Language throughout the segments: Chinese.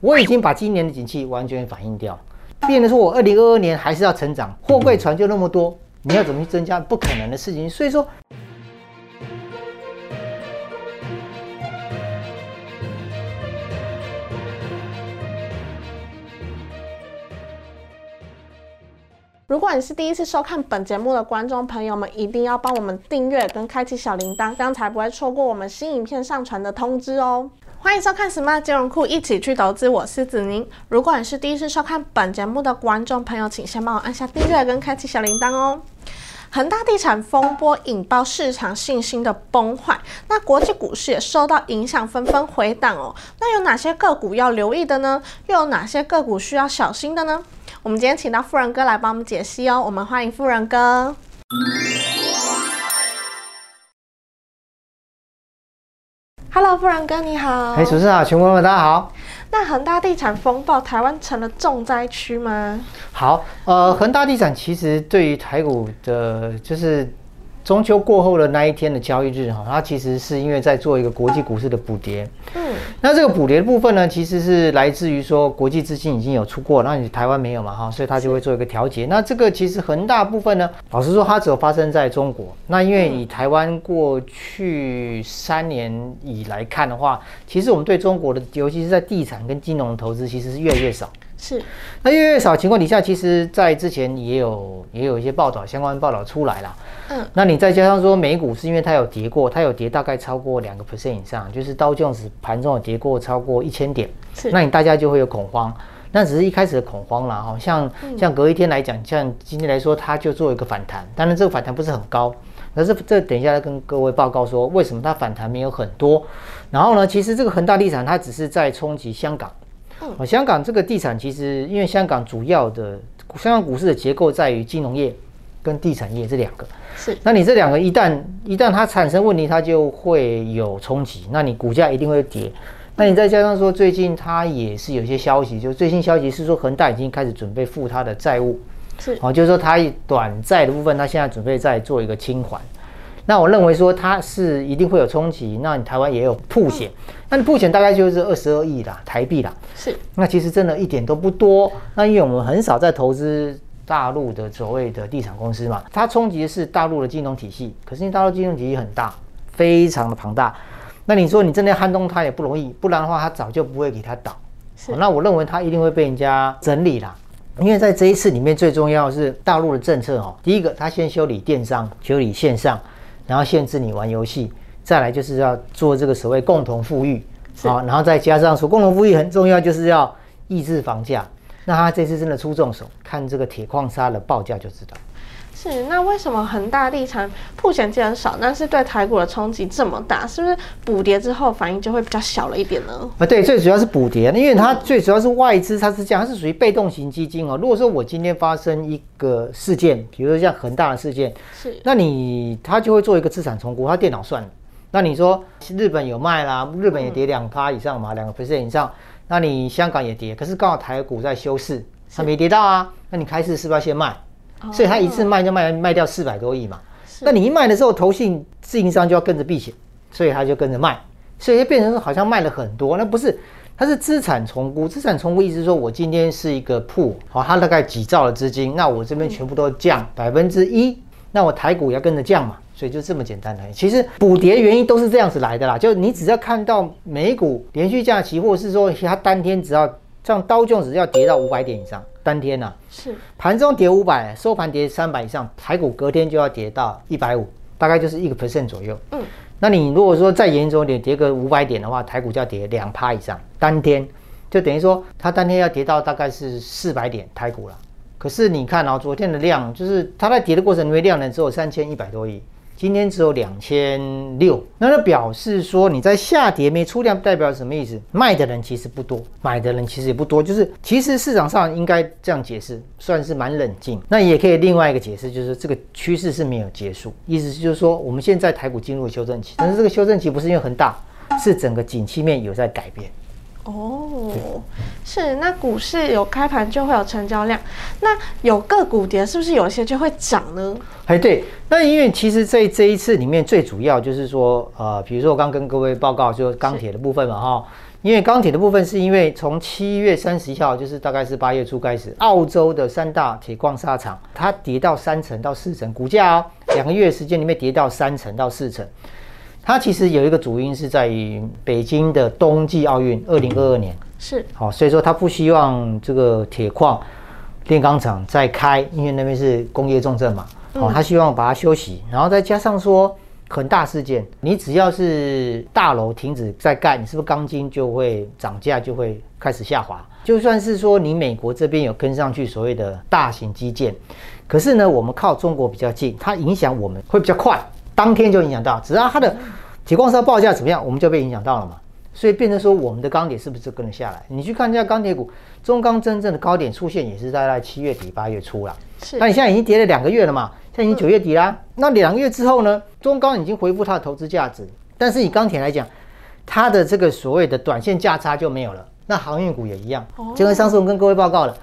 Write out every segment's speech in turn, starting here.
我已经把今年的景气完全反映掉，变得说我二零二二年还是要成长，货柜船就那么多，你要怎么去增加？不可能的事情。所以说，如果你是第一次收看本节目的观众朋友们，一定要帮我们订阅跟开启小铃铛，这样才不会错过我们新影片上传的通知哦。欢迎收看 Smart 金融库，一起去投资。我是子宁。如果你是第一次收看本节目的观众朋友，请先帮我按下订阅跟开启小铃铛哦。恒大地产风波引爆市场信心的崩坏，那国际股市也受到影响，纷纷回档哦。那有哪些个股要留意的呢？又有哪些个股需要小心的呢？我们今天请到富人哥来帮我们解析哦。我们欢迎富人哥。Hello，富人哥你好。哎，主持人好，全国朋友们大家好。那恒大地产风暴，台湾成了重灾区吗？好，呃，恒大地产其实对于台股的，就是中秋过后的那一天的交易日哈，它其实是因为在做一个国际股市的补跌。嗯。那这个补跌的部分呢，其实是来自于说国际资金已经有出过，那你台湾没有嘛哈，所以它就会做一个调节。那这个其实很大部分呢，老实说，它只有发生在中国。那因为以台湾过去三年以来看的话，其实我们对中国的，尤其是在地产跟金融的投资，其实是越来越少。是。那越来越少情况底下，其实在之前也有也有一些报道，相关报道出来了。嗯。那你再加上说美股是因为它有跌过，它有跌大概超过两个 percent 以上，就是刀剑子盘中有跌过超过一千点。是。那你大家就会有恐慌，那只是一开始的恐慌啦。哈，像像隔一天来讲，像今天来说，它就做一个反弹，当然这个反弹不是很高。可是这等一下跟各位报告说，为什么它反弹没有很多？然后呢，其实这个恒大地产它只是在冲击香港。哦，香港这个地产其实，因为香港主要的香港股市的结构在于金融业跟地产业这两个。是。那你这两个一旦一旦它产生问题，它就会有冲击，那你股价一定会跌。那你再加上说，最近它也是有一些消息，就最新消息是说，恒大已经开始准备付它的债务。是。哦，就是说它短债的部分，它现在准备在做一个清还。那我认为说它是一定会有冲击，那你台湾也有铺险，那你铺险大概就是二十二亿啦台币啦，是，那其实真的一点都不多。那因为我们很少在投资大陆的所谓的地产公司嘛，它冲击的是大陆的金融体系，可是因为大陆金融体系很大，非常的庞大，那你说你真的要撼动它也不容易，不然的话它早就不会给它倒。是，那我认为它一定会被人家整理啦，因为在这一次里面最重要是大陆的政策哦，第一个它先修理电商，修理线上。然后限制你玩游戏，再来就是要做这个所谓共同富裕，好，然后再加上说共同富裕很重要，就是要抑制房价。那他这次真的出重手，看这个铁矿砂的报价就知道。是，那为什么恒大地产铺险既然少，但是对台股的冲击这么大？是不是补跌之后反应就会比较小了一点呢？啊，对，最主要是补跌，因为它最主要是外资，它是这样，它是属于被动型基金哦。如果说我今天发生一个事件，比如说像恒大的事件，是，那你它就会做一个资产重估，它电脑算。那你说日本有卖啦，日本也跌两趴以上嘛，两个 percent 以上，那你香港也跌，可是刚好台股在休市，它没跌到啊，那你开市是不是要先卖？所以他一次卖就卖卖掉四百多亿嘛，那你一卖的时候，投信自营商就要跟着避险，所以他就跟着卖，所以就变成说好像卖了很多，那不是，它是资产重估，资产重估意思是说我今天是一个铺，好，它大概几兆的资金，那我这边全部都降百分之一，那我台股要跟着降嘛，所以就这么简单的，其实补跌原因都是这样子来的啦，就你只要看到美股连续假期，或者是说它当天只要像刀琼只要跌到五百点以上。三天呐，是盘中跌五百，收盘跌三百以上，台股隔天就要跌到一百五，大概就是一个 percent 左右。嗯，那你如果说再严重一点，跌个五百点的话，台股就要跌两趴以上，当天就等于说它当天要跌到大概是四百点台股了。可是你看哦，昨天的量就是它在跌的过程里面量能只有三千一百多亿。今天只有两千六，那就表示说你在下跌没出量，代表什么意思？卖的人其实不多，买的人其实也不多，就是其实市场上应该这样解释，算是蛮冷静。那也可以另外一个解释，就是这个趋势是没有结束，意思就是说我们现在台股进入修正期，但是这个修正期不是因为很大，是整个景气面有在改变。哦，是那股市有开盘就会有成交量，那有个股跌是不是有些就会涨呢？哎，对，那因为其实在这一次里面最主要就是说，呃，比如说我刚跟各位报告就钢铁的部分嘛，哈，因因为钢铁的部分是因为从七月三十一号，就是大概是八月初开始，澳洲的三大铁矿砂厂它跌到三成到四成，股价哦两个月时间里面跌到三成到四成。它其实有一个主因是在于北京的冬季奥运二零二二年是好，所以说他不希望这个铁矿炼钢厂再开，因为那边是工业重镇嘛，哦，他希望把它休息，然后再加上说很大事件，你只要是大楼停止在盖，你是不是钢筋就会涨价，就会开始下滑？就算是说你美国这边有跟上去所谓的大型基建，可是呢，我们靠中国比较近，它影响我们会比较快。当天就影响到，只要它的铁矿砂报价怎么样，我们就被影响到了嘛。所以变成说，我们的钢铁是不是跟了下来？你去看一下钢铁股，中钢真正的高点出现也是在七月底八月初了。是，那你现在已经跌了两个月了嘛？现在已经九月底啦。那两个月之后呢？中钢已经恢复它的投资价值，但是以钢铁来讲，它的这个所谓的短线价差就没有了。那航运股也一样，就跟上次我跟各位报告了，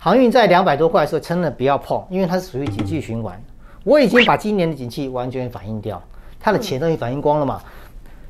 航运在两百多块的时候，真的不要碰，因为它是属于景气循环。我已经把今年的景气完全反映掉，它的钱都已经反映光了嘛，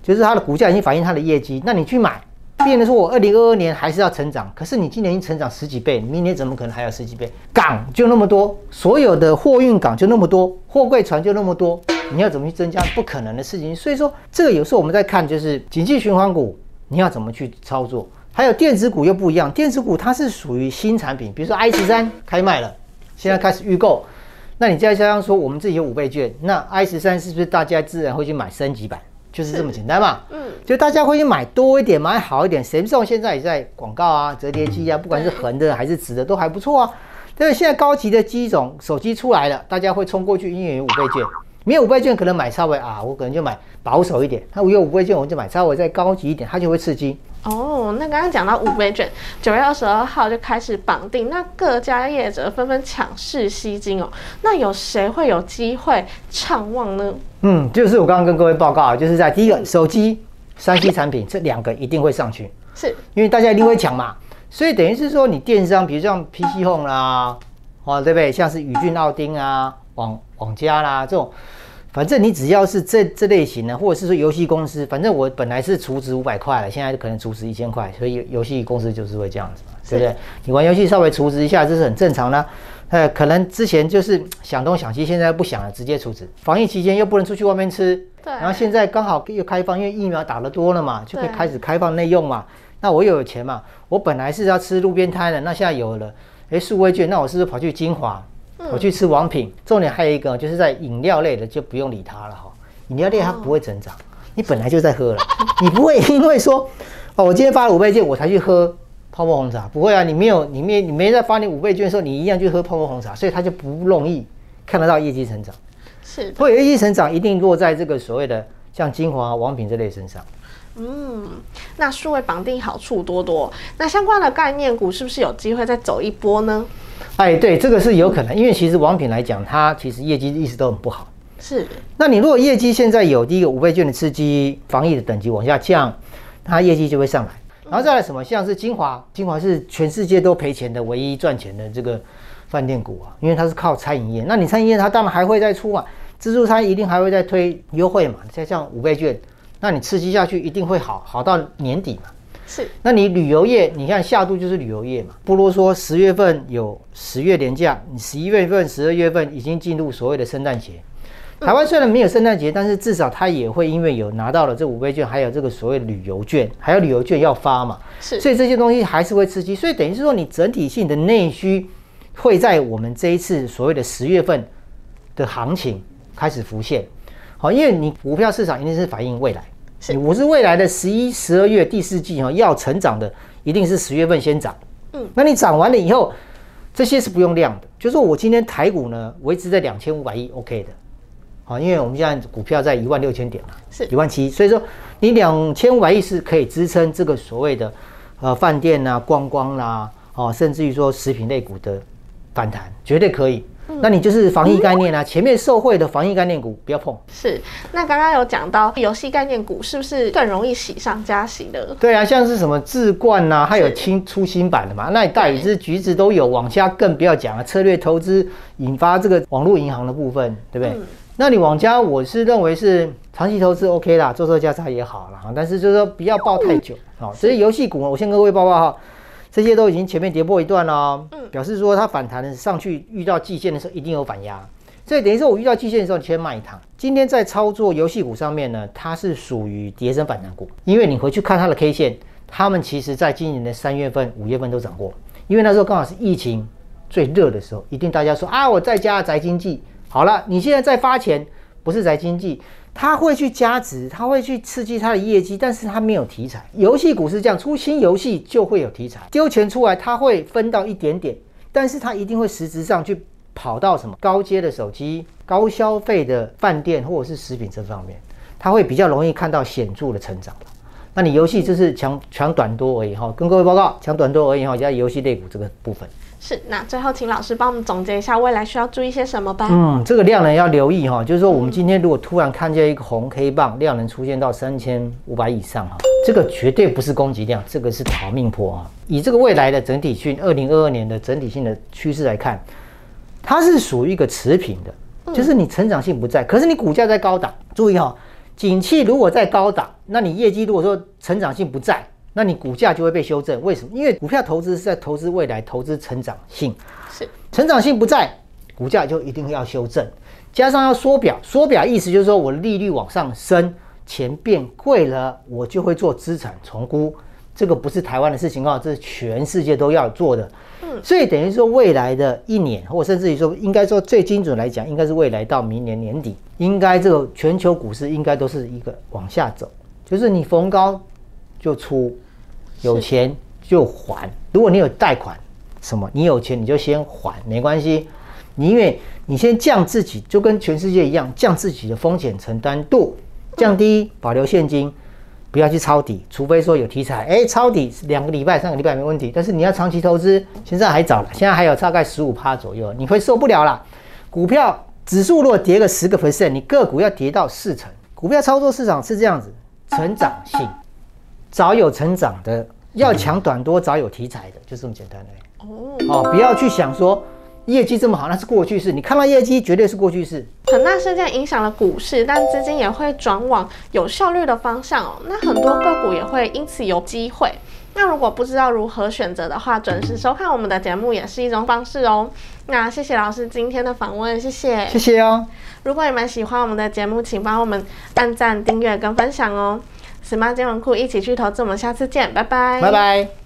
就是它的股价已经反映它的业绩。那你去买，变的说我二零二二年还是要成长，可是你今年已经成长十几倍，明年怎么可能还有十几倍？港就那么多，所有的货运港就那么多，货柜船就那么多，你要怎么去增加？不可能的事情。所以说，这个有时候我们在看，就是景气循环股，你要怎么去操作？还有电子股又不一样，电子股它是属于新产品，比如说 i 十三开卖了，现在开始预购。那你再加上说，我们自己有五倍券，那 i 十三是不是大家自然会去买升级版？就是这么简单嘛。嗯，就大家会去买多一点，买好一点。谁知道现在也在广告啊，折叠机啊，不管是横的还是直的，都还不错啊。但是现在高级的机种手机出来了，大家会冲过去，因为有五倍券。没有五倍券，可能买稍微啊，我可能就买保守一点。那我有五倍券，我就买稍微再高级一点，它就会刺激。哦，那刚刚讲到五倍券，九月二十二号就开始绑定，那各家业者纷纷抢市吸金哦。那有谁会有机会畅旺呢？嗯，就是我刚刚跟各位报告啊，就是在第一个手机、三 C 产品这两个一定会上去，是因为大家一定会抢嘛。所以等于是说，你电商，比如像 PC Home 啦，哦，对不对？像是宇俊、奥丁啊、网网家啦这种。反正你只要是这这类型的，或者是说游戏公司，反正我本来是储值五百块了，现在可能储值一千块，所以游戏公司就是会这样子嘛，对不对？你玩游戏稍微储值一下，这是很正常的。呃，可能之前就是想东想西，现在不想了，直接储值。防疫期间又不能出去外面吃，对。然后现在刚好又开放，因为疫苗打得多了嘛，就可以开始开放内用嘛。那我又有钱嘛，我本来是要吃路边摊的，那现在有了，哎，数位券，那我是不是跑去金华？我去吃王品，重点还有一个就是在饮料类的就不用理它了哈，饮料类它不会增长，你本来就在喝了，你不会因为说哦我今天发了五倍券我才去喝泡沫红茶，不会啊，你没有你没你没在发你五倍券的时候，你一样去喝泡沫红茶，所以它就不容易看得到业绩成长，是，会业绩成长一定落在这个所谓的像精华、王品这类身上。嗯，那数位绑定好处多多，那相关的概念股是不是有机会再走一波呢？哎，对，这个是有可能，因为其实王品来讲，它其实业绩一直都很不好。是，那你如果业绩现在有第一个五倍券的刺激，防疫的等级往下降，它业绩就会上来。然后再来什么，像是金华，金华是全世界都赔钱的唯一赚钱的这个饭店股啊，因为它是靠餐饮业。那你餐饮业它当然还会再出嘛，自助餐一定还会再推优惠嘛，再像五倍券，那你刺激下去一定会好，好到年底嘛。是，那你旅游业，你看下度就是旅游业嘛，不如说十月份有十月连假，你十一月份、十二月份已经进入所谓的圣诞节。台湾虽然没有圣诞节，但是至少它也会因为有拿到了这五倍券，还有这个所谓旅游券，还有旅游券要发嘛，是，所以这些东西还是会刺激，所以等于是说你整体性的内需会在我们这一次所谓的十月份的行情开始浮现。好，因为你股票市场一定是反映未来。我是未来的十一、十二月第四季哈，要成长的一定是十月份先涨。嗯，那你涨完了以后，这些是不用量的。就是说我今天台股呢维持在两千五百亿，OK 的。好，因为我们现在股票在一万六千点嘛，是一万七，所以说你两千五百亿是可以支撑这个所谓的呃饭店啊、观光啦，哦，甚至于说食品类股的反弹，绝对可以。那你就是防疫概念啊，前面受惠的防疫概念股不要碰。是，那刚刚有讲到游戏概念股是不是更容易喜上加喜的？对啊，像是什么智冠呐，还有新出新版的嘛，那大宇之橘子都有，往家更不要讲了。策略投资引发这个网络银行的部分，对不对？那你网家我是认为是长期投资 OK 啦，做做价差也好了哈，但是就是说不要抱太久好，所以游戏股，我先跟各位报报哈，这些都已经前面跌破一段了，嗯，表示说它反弹上去遇到季线的时候一定有反压，所以等于说我遇到季线的时候，你先卖一趟。今天在操作游戏股上面呢，它是属于跌升反弹股，因为你回去看它的 K 线，它们其实在今年的三月份、五月份都涨过，因为那时候刚好是疫情最热的时候，一定大家说啊，我在家宅经济。好了，你现在在发钱，不是宅经济。他会去加值，他会去刺激他的业绩，但是他没有题材。游戏股是这样，出新游戏就会有题材，丢钱出来，他会分到一点点，但是他一定会实质上去跑到什么高阶的手机、高消费的饭店或者是食品这方面，他会比较容易看到显著的成长那你游戏就是强强短多而已哈，跟各位报告，强短多而已哈，加游戏类股这个部分。是，那最后请老师帮我们总结一下未来需要注意些什么吧。嗯，这个量能要留意哈，就是说我们今天如果突然看见一个红 K 棒，量能出现到三千五百以上哈，这个绝对不是攻击量，这个是逃命坡啊。以这个未来的整体性，二零二二年的整体性的趋势来看，它是属于一个持平的，就是你成长性不在，可是你股价在高档。注意哈，景气如果在高档，那你业绩如果说成长性不在。那你股价就会被修正，为什么？因为股票投资是在投资未来，投资成长性，是成长性不在，股价就一定要修正。加上要缩表，缩表意思就是说我利率往上升，钱变贵了，我就会做资产重估。这个不是台湾的事情啊，这是全世界都要做的。嗯，所以等于说未来的一年，或甚至于说，应该说最精准来讲，应该是未来到明年年底，应该这个全球股市应该都是一个往下走，就是你逢高就出。有钱就还，如果你有贷款，什么你有钱你就先还，没关系。你因为你先降自己，就跟全世界一样，降自己的风险承担度，降低保留现金，不要去抄底，除非说有题材，哎，抄底两个礼拜、三个礼拜没问题。但是你要长期投资，现在还早了，现在还有大概十五趴左右，你会受不了啦。股票指数如果跌个十个 percent，你个股要跌到四成。股票操作市场是这样子，成长性。早有成长的，要抢短多，早有题材的，就这么简单的哦。哦，不要去想说业绩这么好，那是过去式。你看到业绩，绝对是过去式。很大事件影响了股市，但资金也会转往有效率的方向哦。那很多个股也会因此有机会。那如果不知道如何选择的话，准时收看我们的节目也是一种方式哦。那谢谢老师今天的访问，谢谢，谢谢哦。如果你们喜欢我们的节目，请帮我们按赞、订阅跟分享哦。Smart 金融库一起去投资，我们下次见，拜拜，拜拜。